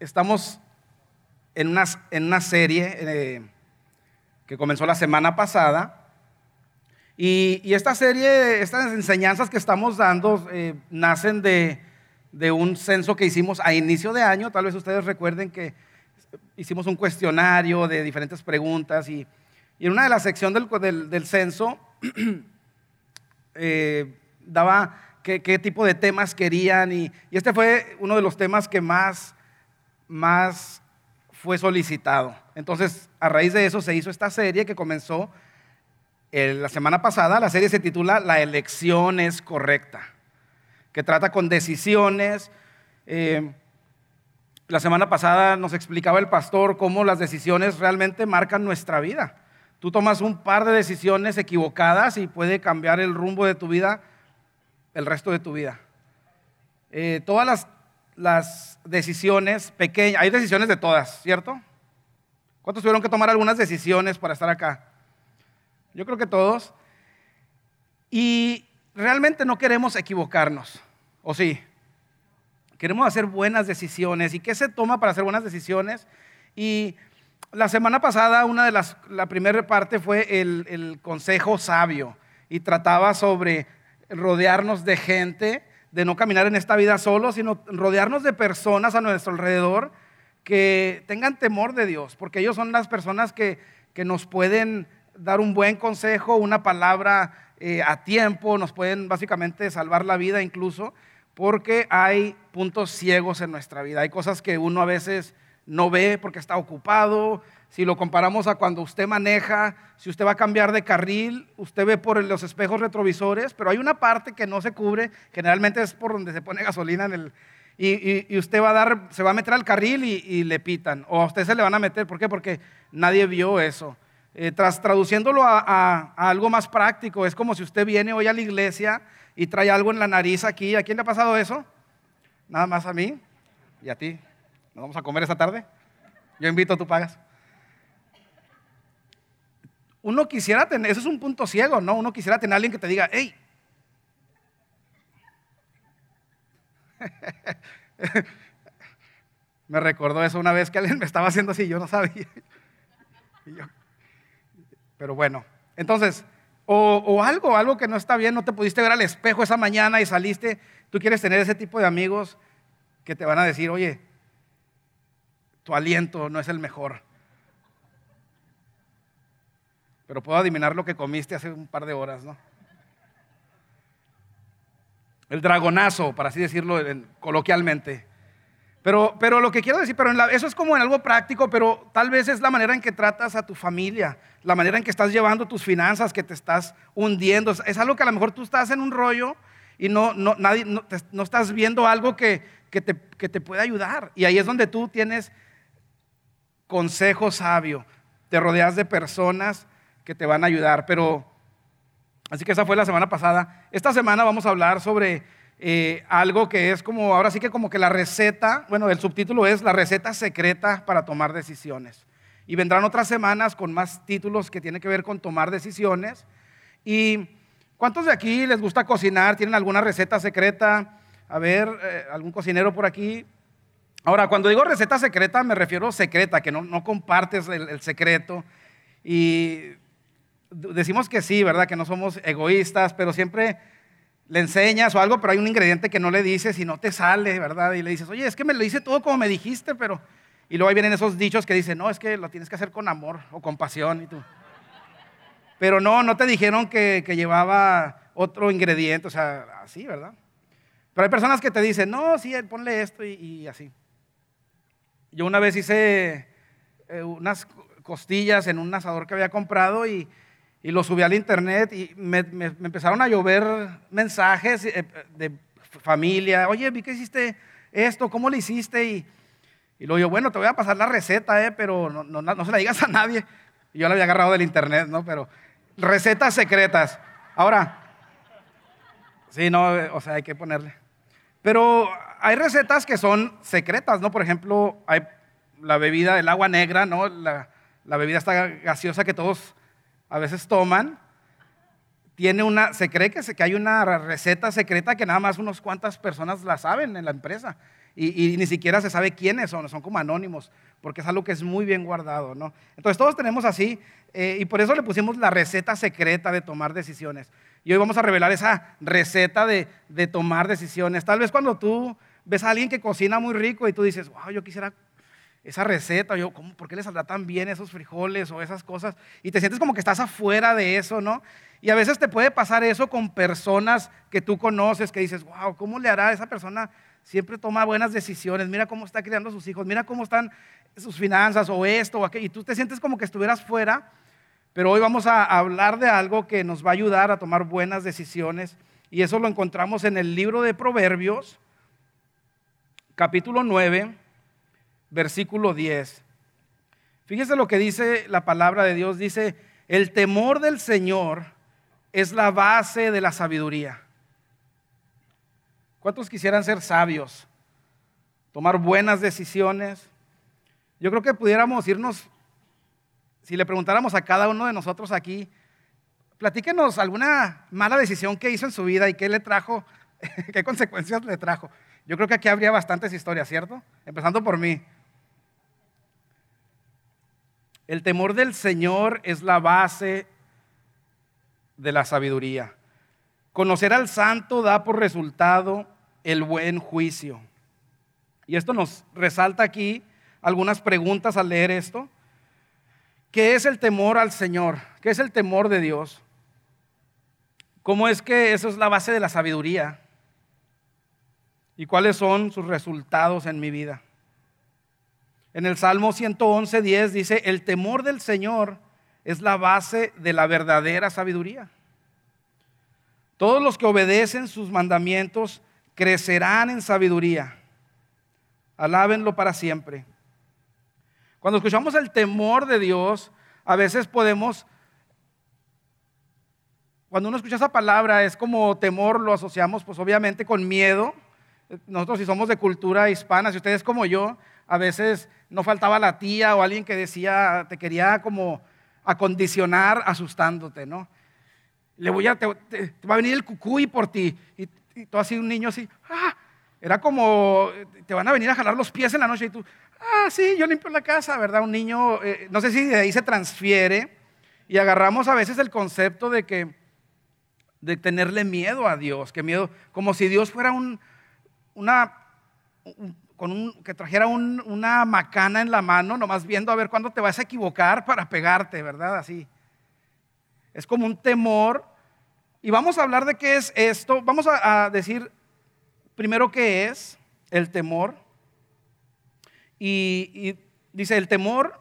estamos en una, en una serie eh, que comenzó la semana pasada. Y, esta serie, estas enseñanzas que estamos dando, eh, nacen de, un censo que hicimos a inicio de año. Tal vez ustedes recuerden que hicimos un cuestionario de diferentes preguntas y, en una de las secciones del, censo daba qué, tipo de temas querían y, este fue uno de los temas que más, más fue solicitado. Entonces, a raíz de eso se hizo esta serie que comenzó eh, la semana pasada. La serie se titula La elección es correcta, que trata con decisiones. Eh, la semana pasada nos explicaba el pastor cómo las decisiones realmente marcan nuestra vida. Tú tomas un par de decisiones equivocadas y puede cambiar el rumbo de tu vida el resto de tu vida. Eh, todas las, las decisiones pequeñas, hay decisiones de todas, ¿cierto? ¿Cuántos tuvieron que tomar algunas decisiones para estar acá? Yo creo que todos. Y realmente no queremos equivocarnos, ¿o sí? Queremos hacer buenas decisiones. ¿Y qué se toma para hacer buenas decisiones? Y la semana pasada, una de las, la primera parte fue el, el consejo sabio y trataba sobre rodearnos de gente, de no caminar en esta vida solo, sino rodearnos de personas a nuestro alrededor que tengan temor de Dios, porque ellos son las personas que, nos pueden dar un buen consejo, una palabra eh, a tiempo, nos pueden básicamente salvar la vida incluso, porque hay puntos ciegos en nuestra vida, hay cosas que uno a veces no ve porque está ocupado, si lo comparamos a cuando usted maneja, si usted va a cambiar de carril, usted ve por los espejos retrovisores, pero hay una parte que no se cubre, generalmente es por donde se pone gasolina en el... Y, usted va a dar, se va a meter al carril y, le pitan, o a usted se le van a meter, ¿por qué? Porque nadie vio eso. Eh, tras traduciéndolo a, a, algo más práctico, es como si usted viene hoy a la iglesia y trae algo en la nariz aquí. ¿A quién le ha pasado eso? Nada más a mí y a ti. ¿Nos vamos a comer esta tarde? Yo invito, tú pagas. Uno quisiera tener, eso es un punto ciego, ¿no? Uno quisiera tener a alguien que te diga, hey, me recordó eso una vez que alguien me estaba haciendo así, yo no sabía. pero bueno, entonces, o, o, algo, algo que no está bien, no te pudiste ver al espejo esa mañana y saliste, tú quieres tener ese tipo de amigos que te van a decir, oye, tu aliento no es el mejor pero puedo adivinar lo que comiste hace un par de horas, ¿no? El dragonazo, para así decirlo coloquialmente. Pero, pero lo que quiero decir, pero eso es como en algo práctico, pero tal vez es la manera en que tratas a tu familia, la manera en que estás llevando tus finanzas, que te estás hundiendo. Es algo que a lo mejor tú estás en un rollo y no, no, nadie, no, estás viendo algo que, que, te, que te puede ayudar. Y ahí es donde tú tienes consejo sabio. Te rodeas de personas que te van a ayudar. Pero, así que esa fue la semana pasada. Esta semana vamos a hablar sobre eh, algo que es como, ahora sí que como que la receta, bueno, el subtítulo es la receta secreta para tomar decisiones. Y vendrán otras semanas con más títulos que tienen que ver con tomar decisiones. ¿Y cuántos de aquí les gusta cocinar? ¿Tienen alguna receta secreta? A ver, eh, algún cocinero por aquí. Ahora, cuando digo receta secreta, me refiero secreta, que no, no compartes el, el secreto. Y decimos que sí, ¿verdad? Que no somos egoístas, pero siempre le enseñas o algo, pero hay un ingrediente que no le dices y no te sale, ¿verdad? Y le dices, oye, es que me lo hice todo como me dijiste, pero... Y luego ahí vienen esos dichos que dicen, no, es que lo tienes que hacer con amor o con pasión y tú. Pero no, no te dijeron que, llevaba otro ingrediente, o sea, así, ¿verdad? Pero hay personas que te dicen, no, sí, ponle esto y, así. Yo una vez hice eh, unas costillas en un asador que había comprado y, y lo subí al internet y me, empezaron a llover mensajes eh, de familia. Oye, vi que hiciste esto, ¿cómo lo hiciste? Y, Y luego yo, bueno, te voy a pasar la receta, eh, pero no, no, no se la digas a nadie. Y yo la había agarrado del internet, ¿no? Pero recetas secretas. Ahora, sí, no, o sea, hay que ponerle. Pero hay recetas que son secretas, ¿no? Por ejemplo, hay la bebida, el agua negra, ¿no? La, la bebida esta gaseosa que todos a veces toman. Tiene una, se cree que, que hay una receta secreta que nada más unas cuantas personas la saben en la empresa. Y, ni siquiera se sabe quiénes son, son como anónimos, porque es algo que es muy bien guardado, ¿no? Entonces todos tenemos así, eh, y por eso le pusimos la receta secreta de tomar decisiones. Y hoy vamos a revelar esa receta de, de tomar decisiones. Tal vez cuando tú ves a alguien que cocina muy rico y tú dices, wow, yo quisiera esa receta, yo, ¿cómo, ¿por qué le saldrá tan bien esos frijoles o esas cosas? Y te sientes como que estás afuera de eso, ¿no? Y a veces te puede pasar eso con personas que tú conoces, que dices, wow, ¿cómo le hará esa persona? Siempre toma buenas decisiones, mira cómo está criando a sus hijos, mira cómo están sus finanzas o esto o aquello. Y tú te sientes como que estuvieras fuera, pero hoy vamos a hablar de algo que nos va a ayudar a tomar buenas decisiones. Y eso lo encontramos en el libro de Proverbios, capítulo 9 versículo 10. Fíjese lo que dice la palabra de Dios. Dice, el temor del Señor es la base de la sabiduría. ¿Cuántos quisieran ser sabios? Tomar buenas decisiones. Yo creo que pudiéramos irnos, si le preguntáramos a cada uno de nosotros aquí, platíquenos alguna mala decisión que hizo en su vida y qué le trajo, qué consecuencias le trajo. Yo creo que aquí habría bastantes historias, ¿cierto? Empezando por mí. El temor del Señor es la base de la sabiduría. Conocer al santo da por resultado el buen juicio. Y esto nos resalta aquí algunas preguntas al leer esto. ¿Qué es el temor al Señor? ¿Qué es el temor de Dios? ¿Cómo es que eso es la base de la sabiduría? ¿Y cuáles son sus resultados en mi vida? En el Salmo 111, 10 dice, el temor del Señor es la base de la verdadera sabiduría. Todos los que obedecen sus mandamientos crecerán en sabiduría. Alábenlo para siempre. Cuando escuchamos el temor de Dios, a veces podemos, cuando uno escucha esa palabra, es como temor, lo asociamos pues obviamente con miedo. Nosotros si somos de cultura hispana, si ustedes como yo, a veces no faltaba la tía o alguien que decía, te quería como acondicionar asustándote, ¿no? Le voy a, te, va a venir el cucuy por ti. Y, tú así, un niño así, ¡ah! Era como, te van a venir a jalar los pies en la noche y tú, ah, sí, yo limpio la casa, ¿verdad? Un niño, eh, no sé si de ahí se transfiere y agarramos a veces el concepto de que, de tenerle miedo a Dios, que miedo, como si Dios fuera un, una, que trajera una macana en la mano, nomás viendo a ver cuándo te vas a equivocar para pegarte, ¿verdad? Así. Es como un temor. Y vamos a hablar de qué es esto. Vamos a, decir primero qué es el temor. Y, dice, el temor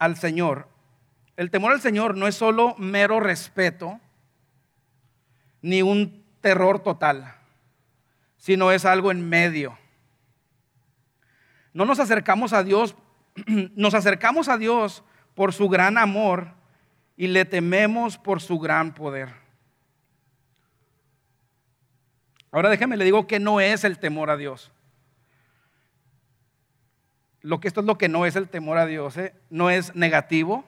al Señor. El temor al Señor no es solo mero respeto, ni un terror total, sino es algo en medio. No nos acercamos a Dios, nos acercamos a Dios por su gran amor y le tememos por su gran poder. Ahora déjeme le digo que no es el temor a Dios. Lo que esto es lo que no es el temor a Dios, ¿eh? no es negativo,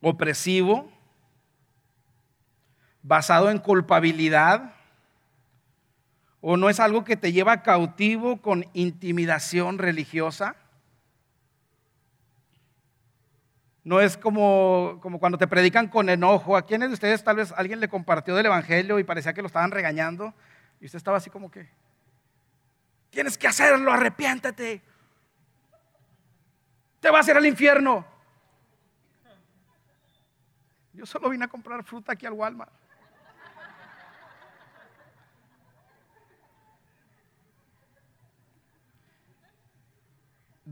opresivo, basado en culpabilidad, ¿O no es algo que te lleva cautivo con intimidación religiosa? No es como, como cuando te predican con enojo. ¿A quiénes de ustedes tal vez alguien le compartió del Evangelio y parecía que lo estaban regañando? Y usted estaba así como que, tienes que hacerlo, arrepiéntete. Te vas a ir al infierno. Yo solo vine a comprar fruta aquí al Walmart.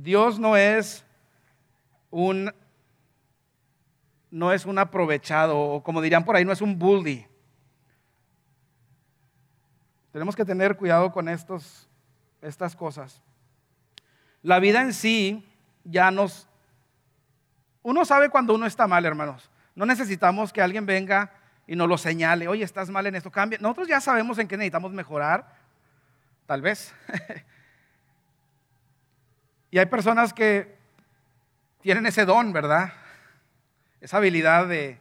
Dios no es un no es un aprovechado, o como dirían por ahí, no es un bully. Tenemos que tener cuidado con estos, estas cosas. la vida en sí ya nos... Uno sabe cuando uno está mal, hermanos. No necesitamos que alguien venga y nos lo señale, oye, estás mal en esto, cambia. Nosotros ya sabemos en qué necesitamos mejorar, tal vez. y hay personas que tienen ese don, ¿verdad? Esa habilidad de,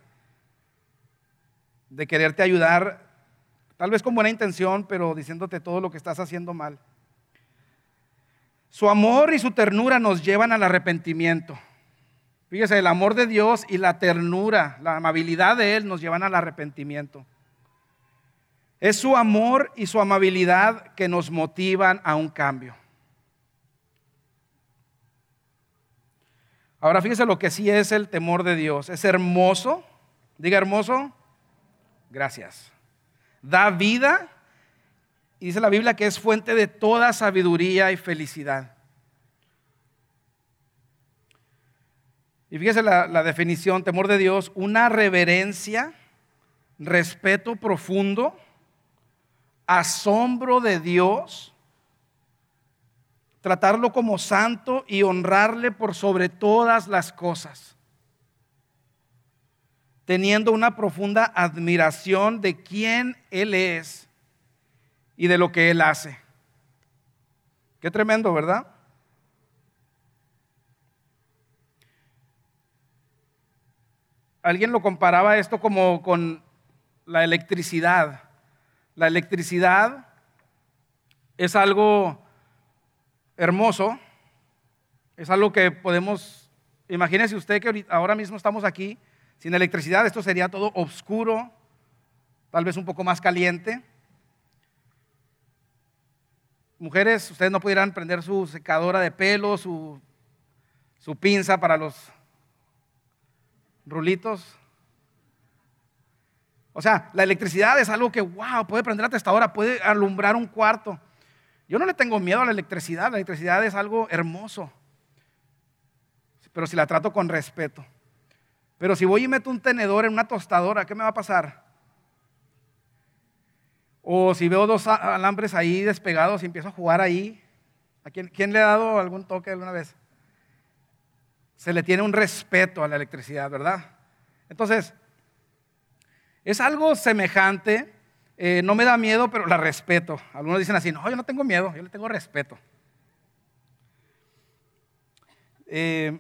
de quererte ayudar, tal vez con buena intención, pero diciéndote todo lo que estás haciendo mal. Su amor y su ternura nos llevan al arrepentimiento. Fíjese, el amor de Dios y la ternura, la amabilidad de Él nos llevan al arrepentimiento. Es su amor y su amabilidad que nos motivan a un cambio. Ahora fíjese lo que sí es el temor de Dios. Es hermoso. Diga hermoso. Gracias. Da vida. Y dice la Biblia que es fuente de toda sabiduría y felicidad. Y fíjese la, la, definición, temor de Dios, una reverencia, respeto profundo, asombro de Dios, tratarlo como santo y honrarle por sobre todas las cosas, teniendo una profunda admiración de quién Él es y de lo que Él hace. Qué tremendo, ¿verdad? Alguien lo comparaba esto como con la electricidad. La electricidad es algo hermoso, es algo que podemos, imagínese usted que ahora mismo estamos aquí, sin electricidad esto sería todo oscuro, tal vez un poco más caliente. Mujeres, ustedes no pudieran prender su secadora de pelo, su, su pinza para los rulitos. O sea, la electricidad es algo que, wow, puede prender hasta ahora, puede alumbrar un cuarto. Yo no le tengo miedo a la electricidad, la electricidad es algo hermoso, pero si la trato con respeto. Pero si voy y meto un tenedor en una tostadora, ¿qué me va a pasar? O si veo dos alambres ahí despegados y empiezo a jugar ahí, ¿a quién, quién le ha dado algún toque alguna vez? se le tiene un respeto a la electricidad, ¿verdad? Entonces, es algo semejante, eh, no me da miedo, pero la respeto. Algunos dicen así, no, yo no tengo miedo, yo le tengo respeto. Eh,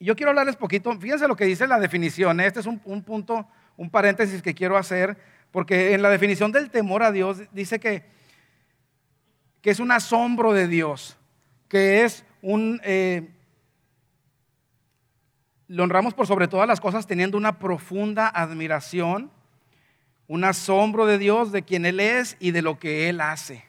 yo quiero hablarles poquito, fíjense lo que dice la definición, ¿eh? este es un, un, punto, un paréntesis que quiero hacer, porque en la definición del temor a Dios dice que, que es un asombro de Dios, que es un, lo honramos por sobre todas las cosas teniendo una profunda admiración, un asombro de Dios, de quien Él es y de lo que Él hace.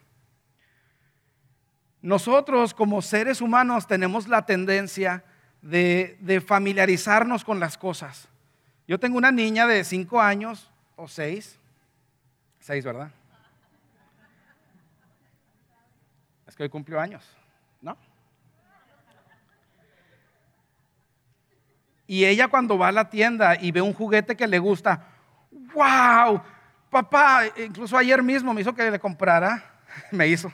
Nosotros como seres humanos tenemos la tendencia de, familiarizarnos con las cosas. Yo tengo una niña de cinco años o seis, seis, ¿verdad? Es que hoy cumplió años, ¿no? Y ella cuando va a la tienda y ve un juguete que le gusta, wow, papá, incluso ayer mismo me hizo que le comprara, me hizo.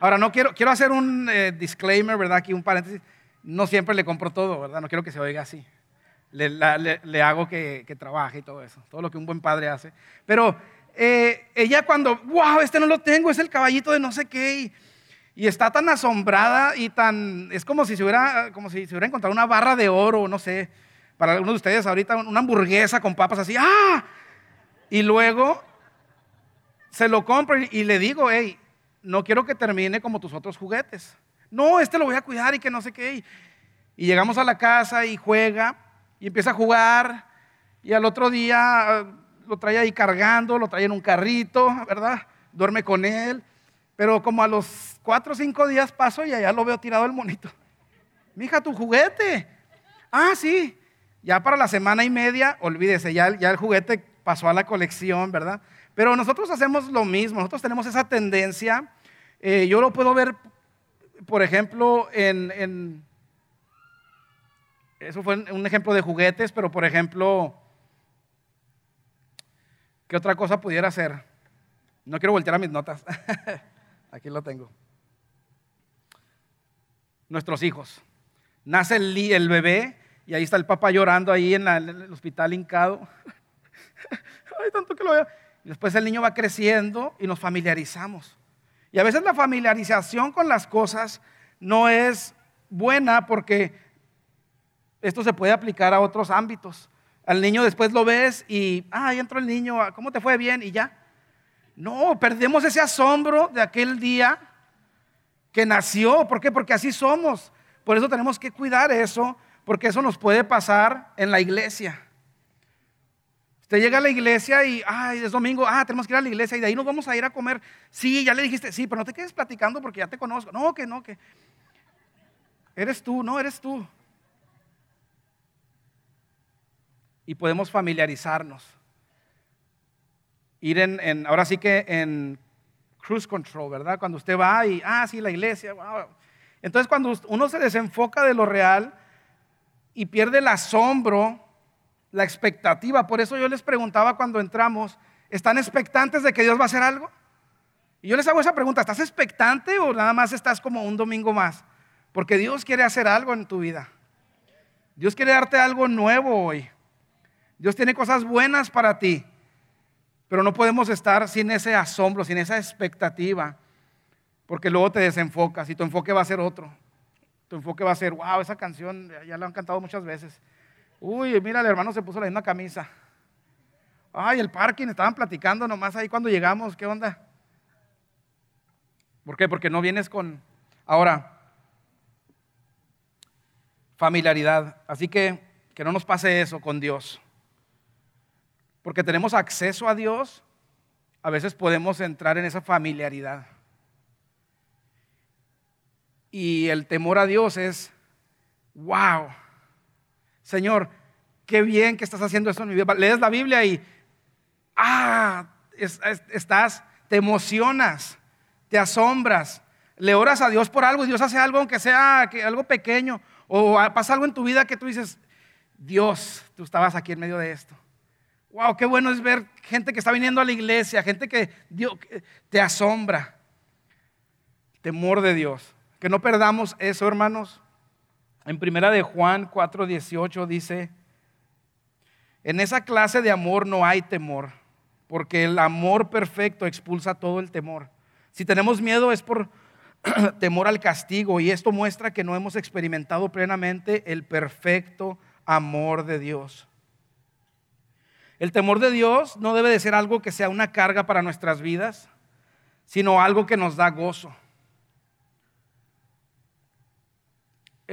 Ahora, no quiero, quiero hacer un eh, disclaimer, ¿verdad? Aquí un paréntesis. No siempre le compro todo, ¿verdad? No quiero que se oiga así. Le, hago que, que, trabaje y todo eso, todo lo que un buen padre hace. Pero eh, ella cuando, wow, este no lo tengo, es el caballito de no sé qué. Y, y está tan asombrada y tan, es como si se hubiera, como si se hubiera encontrado una barra de oro, no sé, para algunos de ustedes ahorita una hamburguesa con papas así, ¡ah! Y luego se lo compro y, le digo, hey, no quiero que termine como tus otros juguetes. No, este lo voy a cuidar y que no sé qué. Y llegamos a la casa y juega y empieza a jugar y al otro día ah, lo trae ahí cargando, lo trae en un carrito, ¿verdad? Duerme con él. Pero como a los cuatro o cinco días paso y allá lo veo tirado el monito. Mija, tu juguete. Ah, sí. Ya para la semana y media, olvídese, ya, el juguete pasó a la colección, ¿verdad? Pero nosotros hacemos lo mismo, nosotros tenemos esa tendencia. Eh, yo lo puedo ver, por ejemplo, en, Eso fue un ejemplo de juguetes, pero por ejemplo, ¿qué otra cosa pudiera ser? No quiero voltear a mis notas. Aquí lo tengo. nuestros hijos. Nace el bebé y ahí está el papá llorando ahí en, el hospital hincado. Ay, tanto que lo veo. Y después el niño va creciendo y nos familiarizamos. Y a veces la familiarización con las cosas no es buena porque esto se puede aplicar a otros ámbitos. Al niño después lo ves y, ah, ahí entró el niño, ¿cómo te fue bien? Y ya. No, perdemos ese asombro de aquel día que nació. ¿Por qué? Porque así somos. Por eso tenemos que cuidar eso, porque eso nos puede pasar en la iglesia. Usted llega a la iglesia y, ay, es domingo, ah, tenemos que ir a la iglesia y de ahí nos vamos a ir a comer. Sí, ya le dijiste, sí, pero no te quedes platicando porque ya te conozco. No, que no, que. Eres tú, no, eres tú. Y podemos familiarizarnos. Ir en, ahora sí que en cruise control, ¿verdad? Cuando usted va y, ah, sí, la iglesia, wow. Entonces cuando uno se desenfoca de lo real y pierde el asombro, la expectativa, por eso yo les preguntaba cuando entramos, ¿están expectantes de que Dios va a hacer algo? Y yo les hago esa pregunta, ¿estás expectante o nada más estás como un domingo más? Porque Dios quiere hacer algo en tu vida. Dios quiere darte algo nuevo hoy. Dios tiene cosas buenas para ti. Pero no podemos estar sin ese asombro, sin esa expectativa porque luego te desenfocas y tu enfoque va a ser otro. Tu enfoque va a ser, wow, esa canción ya la han cantado muchas veces. Uy, mira, el hermano se puso la misma camisa. Ay, el parking, estaban platicando nomás ahí cuando llegamos, ¿qué onda? ¿Por qué? Porque no vienes con... Ahora, familiaridad. Así que que no nos pase eso con Dios. Porque tenemos acceso a Dios, a veces podemos entrar en esa familiaridad. Y el temor a Dios es, wow, Señor, qué bien que estás haciendo esto en mi vida. Lees la Biblia y, ah, estás, te emocionas, te asombras, le oras a Dios por algo y Dios hace algo, aunque sea algo pequeño, o pasa algo en tu vida que tú dices, Dios, tú estabas aquí en medio de esto. Wow, qué bueno es ver gente que está viniendo a la iglesia, gente que Dios, te asombra. Temor de Dios. Que no perdamos eso, hermanos. En primera de Juan 4:18 dice, en esa clase de amor no hay temor, porque el amor perfecto expulsa todo el temor. Si tenemos miedo es por temor al castigo y esto muestra que no hemos experimentado plenamente el perfecto amor de Dios. El temor de Dios no debe de ser algo que sea una carga para nuestras vidas, sino algo que nos da gozo.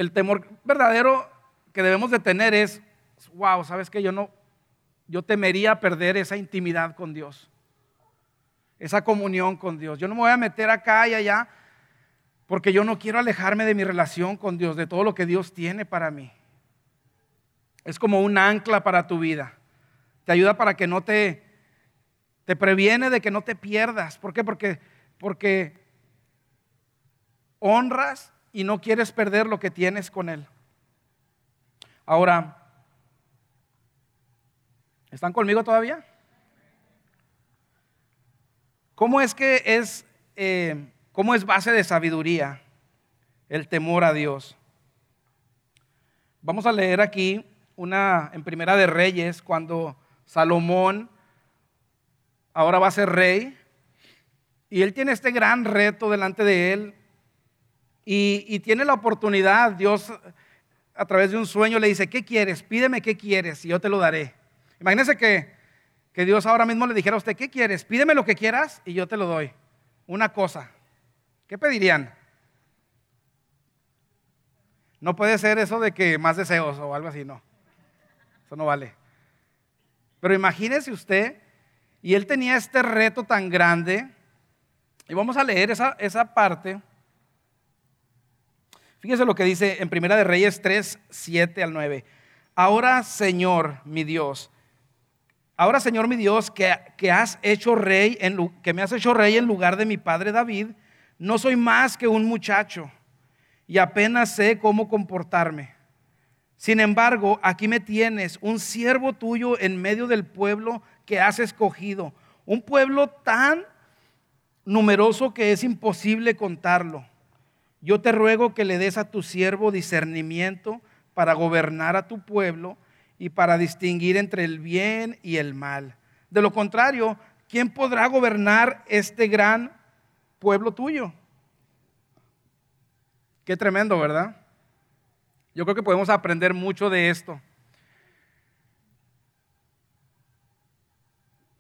El temor verdadero que debemos de tener es, wow, ¿sabes que Yo no, yo temería perder esa intimidad con Dios, esa comunión con Dios. Yo no me voy a meter acá y allá porque yo no quiero alejarme de mi relación con Dios, de todo lo que Dios tiene para mí. Es como un ancla para tu vida. Te ayuda para que no te, te previene de que no te pierdas. ¿Por qué? Porque, porque honras y no quieres perder lo que tienes con Él. Ahora, ¿están conmigo todavía? ¿Cómo es que es, eh, cómo es base de sabiduría el temor a Dios? Vamos a leer aquí una en Primera de Reyes cuando Salomón ahora va a ser rey y él tiene este gran reto delante de él y, tiene la oportunidad, Dios a través de un sueño le dice, ¿qué quieres? Pídeme qué quieres y yo te lo daré. Imagínese que, que Dios ahora mismo le dijera a usted, ¿qué quieres? Pídeme lo que quieras y yo te lo doy. Una cosa. ¿Qué pedirían? No puede ser eso de que más deseos o algo así, no. Eso no vale. Pero imagínese usted, y él tenía este reto tan grande, y vamos a leer esa, esa parte Fíjese lo que dice en Primera de Reyes 3, 7 al 9. Ahora, Señor, mi Dios, ahora, Señor, mi Dios, que, que, has hecho rey, en, que me has hecho rey en lugar de mi padre David, no soy más que un muchacho y apenas sé cómo comportarme. Sin embargo, aquí me tienes, un siervo tuyo en medio del pueblo que has escogido, un pueblo tan numeroso que es imposible contarlo. Yo te ruego que le des a tu siervo discernimiento para gobernar a tu pueblo y para distinguir entre el bien y el mal. De lo contrario, ¿quién podrá gobernar este gran pueblo tuyo? Qué tremendo, ¿verdad? Yo creo que podemos aprender mucho de esto.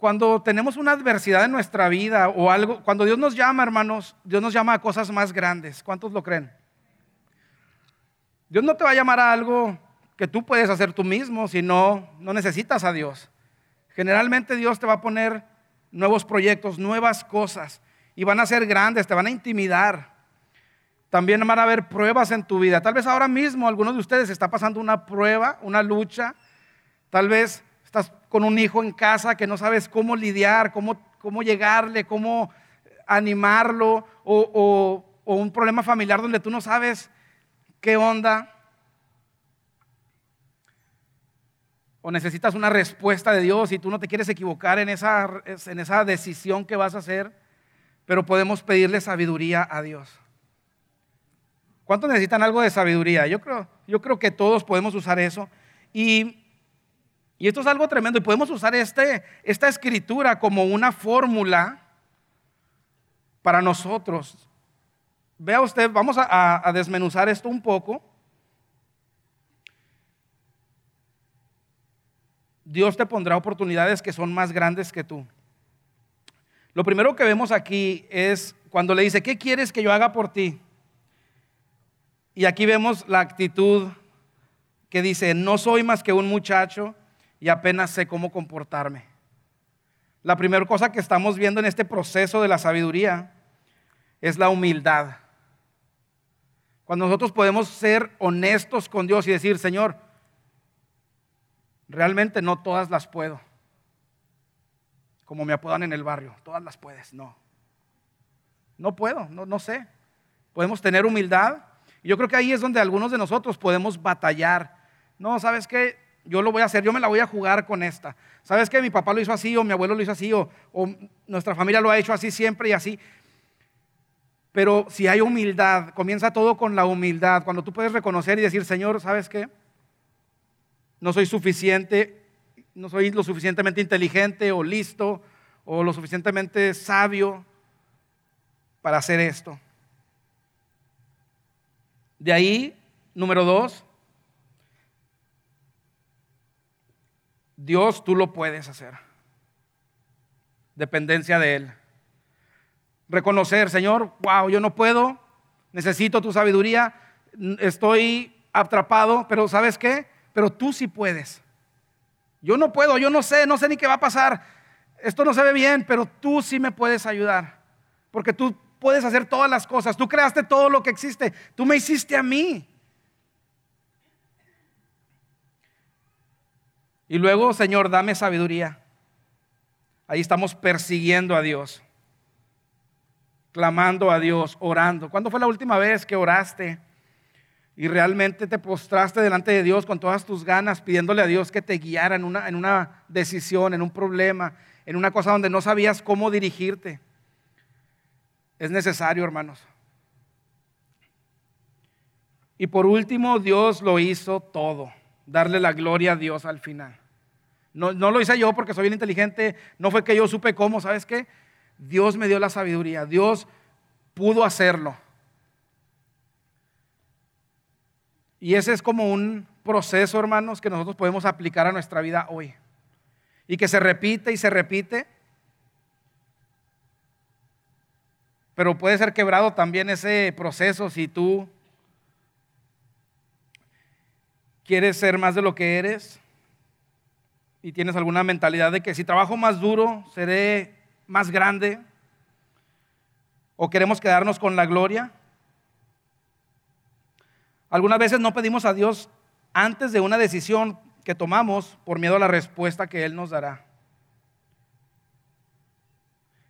Cuando tenemos una adversidad en nuestra vida o algo, cuando Dios nos llama, hermanos, Dios nos llama a cosas más grandes. ¿Cuántos lo creen? Dios no te va a llamar a algo que tú puedes hacer tú mismo, si no, no necesitas a Dios. Generalmente Dios te va a poner nuevos proyectos, nuevas cosas, y van a ser grandes, te van a intimidar. También van a haber pruebas en tu vida. Tal vez ahora mismo algunos de ustedes está pasando una prueba, una lucha. Tal vez con un hijo en casa que no sabes cómo lidiar, cómo, cómo llegarle, cómo animarlo, o, o un problema familiar donde tú no sabes qué onda. O necesitas una respuesta de Dios y tú no te quieres equivocar en esa, en esa decisión que vas a hacer, pero podemos pedirle sabiduría a Dios. ¿Cuántos necesitan algo de sabiduría? Yo creo, yo creo que todos podemos usar eso. Y y esto es algo tremendo y podemos usar este, esta escritura como una fórmula para nosotros. Vea usted, vamos a, a desmenuzar esto un poco. Dios te pondrá oportunidades que son más grandes que tú. Lo primero que vemos aquí es cuando le dice, ¿qué quieres que yo haga por ti? Y aquí vemos la actitud que dice, no soy más que un muchacho y apenas sé cómo comportarme. La primera cosa que estamos viendo en este proceso de la sabiduría es la humildad. Cuando nosotros podemos ser honestos con Dios y decir, Señor, realmente no todas las puedo. Como me apodan en el barrio, todas las puedes. No. No puedo, no, no sé. Podemos tener humildad. Yo creo que ahí es donde algunos de nosotros podemos batallar. No, ¿sabes qué? Yo lo voy a hacer, yo me la voy a jugar con esta. ¿Sabes que mi papá lo hizo así o mi abuelo lo hizo así o, nuestra familia lo ha hecho así siempre y así? Pero si hay humildad, comienza todo con la humildad. Cuando tú puedes reconocer y decir, Señor, ¿sabes qué? No soy suficiente, no soy lo suficientemente inteligente o listo o lo suficientemente sabio para hacer esto. De ahí, número dos, Dios tú lo puedes hacer. Dependencia de Él. Reconocer, Señor, wow, yo no puedo, necesito tu sabiduría, estoy atrapado, pero ¿sabes qué? Pero tú sí puedes. Yo no puedo, yo no sé, no sé ni qué va a pasar. Esto no se ve bien, pero tú sí me puedes ayudar. Porque tú puedes hacer todas las cosas. Tú creaste todo lo que existe. Tú me hiciste a mí. Y luego, Señor, dame sabiduría. Ahí estamos persiguiendo a Dios, clamando a Dios, orando. ¿Cuándo fue la última vez que oraste y realmente te postraste delante de Dios con todas tus ganas, pidiéndole a Dios que te guiara en una, en una decisión, en un problema, en una cosa donde no sabías cómo dirigirte? Es necesario, hermanos. Y por último, Dios lo hizo todo, darle la gloria a Dios al final. No, lo hice yo porque soy bien inteligente, no fue que yo supe cómo, ¿sabes qué? Dios me dio la sabiduría, Dios pudo hacerlo. Y ese es como un proceso, hermanos, que nosotros podemos aplicar a nuestra vida hoy. Y que se repite y se repite. Pero puede ser quebrado también ese proceso si tú quieres ser más de lo que eres y tienes alguna mentalidad de que si trabajo más duro, seré más grande, o queremos quedarnos con la gloria. Algunas veces no pedimos a Dios antes de una decisión que tomamos por miedo a la respuesta que Él nos dará.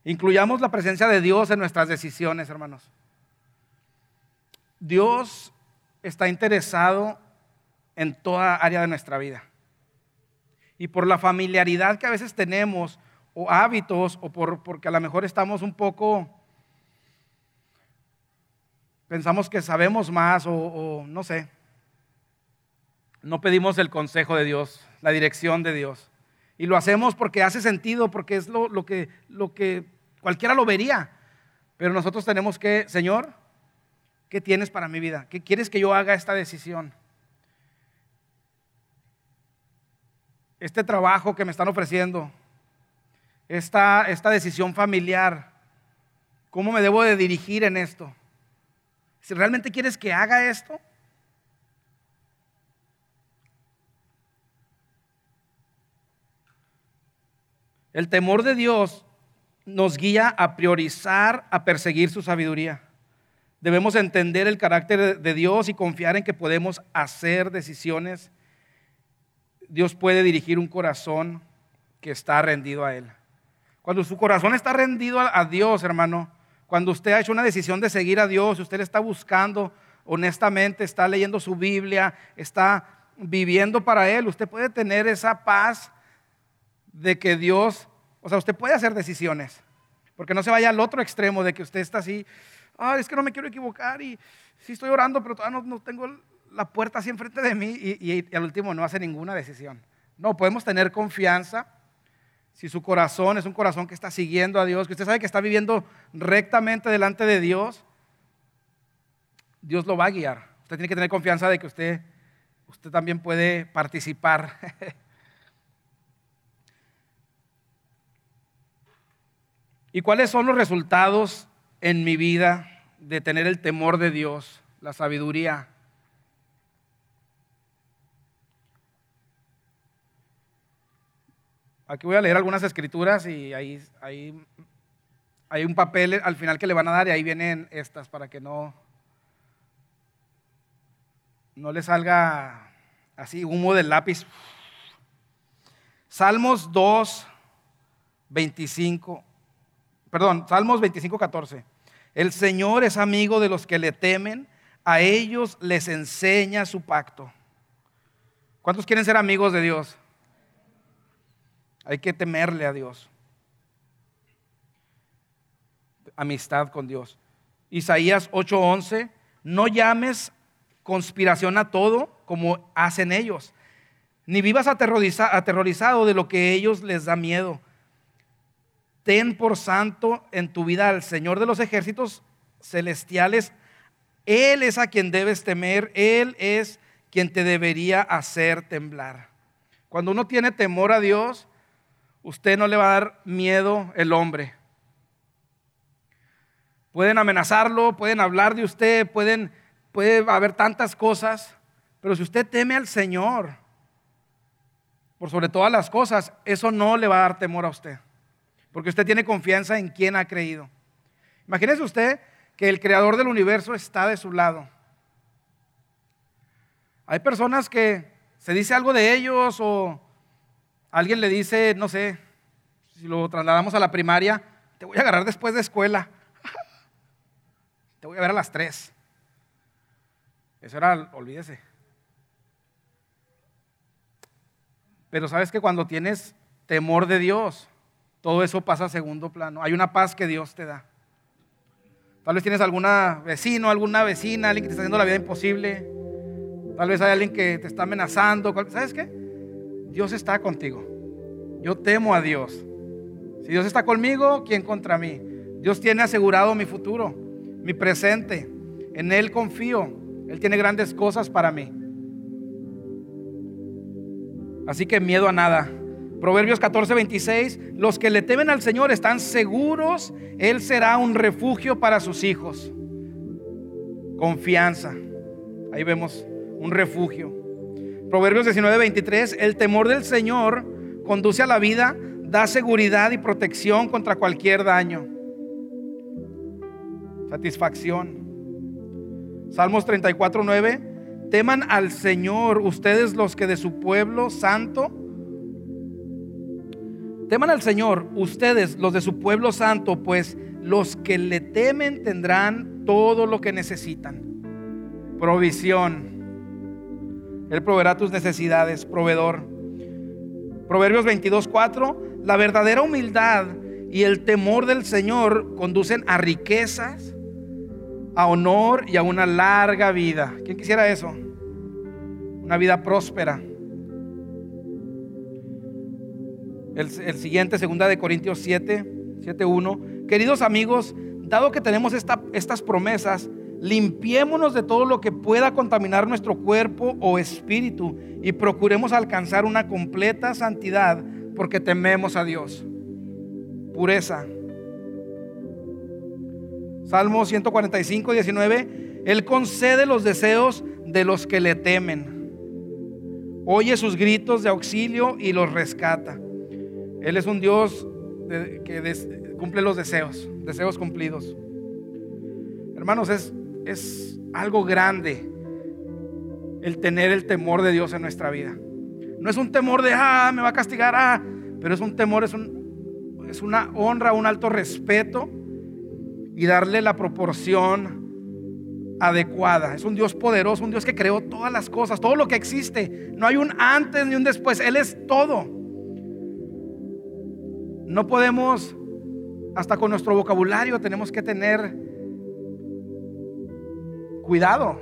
Incluyamos la presencia de Dios en nuestras decisiones, hermanos. Dios está interesado en toda área de nuestra vida y por la familiaridad que a veces tenemos o hábitos o por, porque a lo mejor estamos un poco pensamos que sabemos más o, no sé. No pedimos el consejo de Dios, la dirección de Dios. Y lo hacemos porque hace sentido, porque es lo, lo, que, lo que cualquiera lo vería. Pero nosotros tenemos que, Señor, ¿qué tienes para mi vida? ¿Qué quieres que yo haga esta decisión? Este trabajo que me están ofreciendo, esta, esta decisión familiar, ¿cómo me debo de dirigir en esto? Si realmente quieres que haga esto, el temor de Dios nos guía a priorizar, a perseguir su sabiduría. Debemos entender el carácter de Dios y confiar en que podemos hacer decisiones. Dios puede dirigir un corazón que está rendido a Él. Cuando su corazón está rendido a Dios, hermano, cuando usted ha hecho una decisión de seguir a Dios, usted le está buscando honestamente, está leyendo su Biblia, está viviendo para Él, usted puede tener esa paz de que Dios, o sea, usted puede hacer decisiones, porque no se vaya al otro extremo de que usted está así, ah, es que no me quiero equivocar y sí estoy orando, pero todavía no, tengo la puerta así enfrente de mí y, y al último no hace ninguna decisión. No, podemos tener confianza si su corazón es un corazón que está siguiendo a Dios, que usted sabe que está viviendo rectamente delante de Dios, Dios lo va a guiar. Usted tiene que tener confianza de que usted, usted también puede participar. ¿Y cuáles son los resultados en mi vida de tener el temor de Dios, la sabiduría? Aquí voy a leer algunas escrituras y ahí, hay un papel al final que le van a dar y ahí vienen estas para que no, no le salga así humo del lápiz. Salmos 2, 25, perdón, Salmos 25, 14. El Señor es amigo de los que le temen, a ellos les enseña su pacto. ¿Cuántos quieren ser amigos de Dios? Hay que temerle a Dios. Amistad con Dios. Isaías 8:11, no llames conspiración a todo como hacen ellos, ni vivas aterrorizado de lo que ellos les da miedo. Ten por santo en tu vida al Señor de los ejércitos celestiales. Él es a quien debes temer, Él es quien te debería hacer temblar. Cuando uno tiene temor a Dios, usted no le va a dar miedo el hombre. Pueden amenazarlo, pueden hablar de usted, pueden, puede haber tantas cosas, pero si usted teme al Señor, por sobre todas las cosas, eso no le va a dar temor a usted, porque usted tiene confianza en quien ha creído. Imagínese usted que el creador del universo está de su lado. Hay personas que se dice algo de ellos o alguien le dice, no sé, si lo trasladamos a la primaria, te voy a agarrar después de escuela. Te voy a ver a las tres. Eso era, olvídese. Pero sabes que cuando tienes temor de Dios, todo eso pasa a segundo plano. Hay una paz que Dios te da. Tal vez tienes alguna vecino, alguna vecina, alguien que te está haciendo la vida imposible. Tal vez hay alguien que te está amenazando. ¿Sabes qué? Dios está contigo. Yo temo a Dios. Si Dios está conmigo, ¿quién contra mí? Dios tiene asegurado mi futuro, mi presente. En Él confío. Él tiene grandes cosas para mí. Así que miedo a nada. Proverbios 14, 26. Los que le temen al Señor están seguros. Él será un refugio para sus hijos. Confianza. Ahí vemos un refugio. Proverbios 19, 23. El temor del Señor conduce a la vida, da seguridad y protección contra cualquier daño. Satisfacción. Salmos 34, 9. Teman al Señor ustedes los que de su pueblo santo. Teman al Señor ustedes los de su pueblo santo, pues los que le temen tendrán todo lo que necesitan. Provisión. Él proveerá tus necesidades, proveedor. Proverbios 22.4, la verdadera humildad y el temor del Señor conducen a riquezas, a honor y a una larga vida. ¿Quién quisiera eso? Una vida próspera. El, siguiente, segunda de Corintios 7, 7.1. Queridos amigos, dado que tenemos estas promesas, limpiémonos de todo lo que pueda contaminar nuestro cuerpo o espíritu y procuremos alcanzar una completa santidad porque tememos a Dios. Pureza. Salmo 145, 19. Él concede los deseos de los que le temen. Oye sus gritos de auxilio y los rescata. Él es un Dios que cumple los deseos, deseos cumplidos. Hermanos, es, es algo grande el tener el temor de Dios en nuestra vida. No es un temor de, ah, me va a castigar, ah, pero es un temor, es, un, es una honra, un alto respeto y darle la proporción adecuada. Es un Dios poderoso, un Dios que creó todas las cosas, todo lo que existe. No hay un antes ni un después, Él es todo. No podemos, hasta con nuestro vocabulario tenemos que tener cuidado.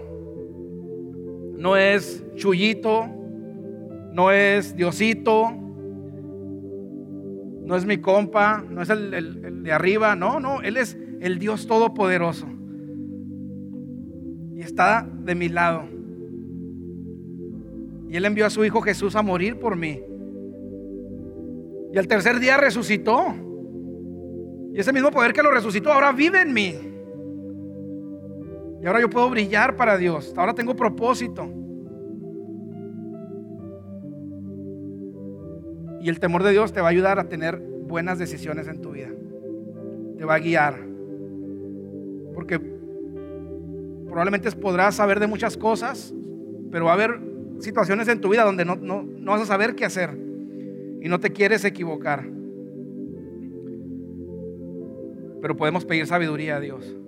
No es chullito, no es Diosito, no es mi compa, no es el, de arriba, no, no, Él es el Dios Todopoderoso. Y está de mi lado. Y Él envió a su Hijo Jesús a morir por mí. Y al tercer día resucitó. Y ese mismo poder que lo resucitó ahora vive en mí. Y ahora yo puedo brillar para Dios. Ahora tengo propósito. Y el temor de Dios te va a ayudar a tener buenas decisiones en tu vida. Te va a guiar. Porque probablemente podrás saber de muchas cosas, pero va a haber situaciones en tu vida donde no, no vas a saber qué hacer y no te quieres equivocar. Pero podemos pedir sabiduría a Dios.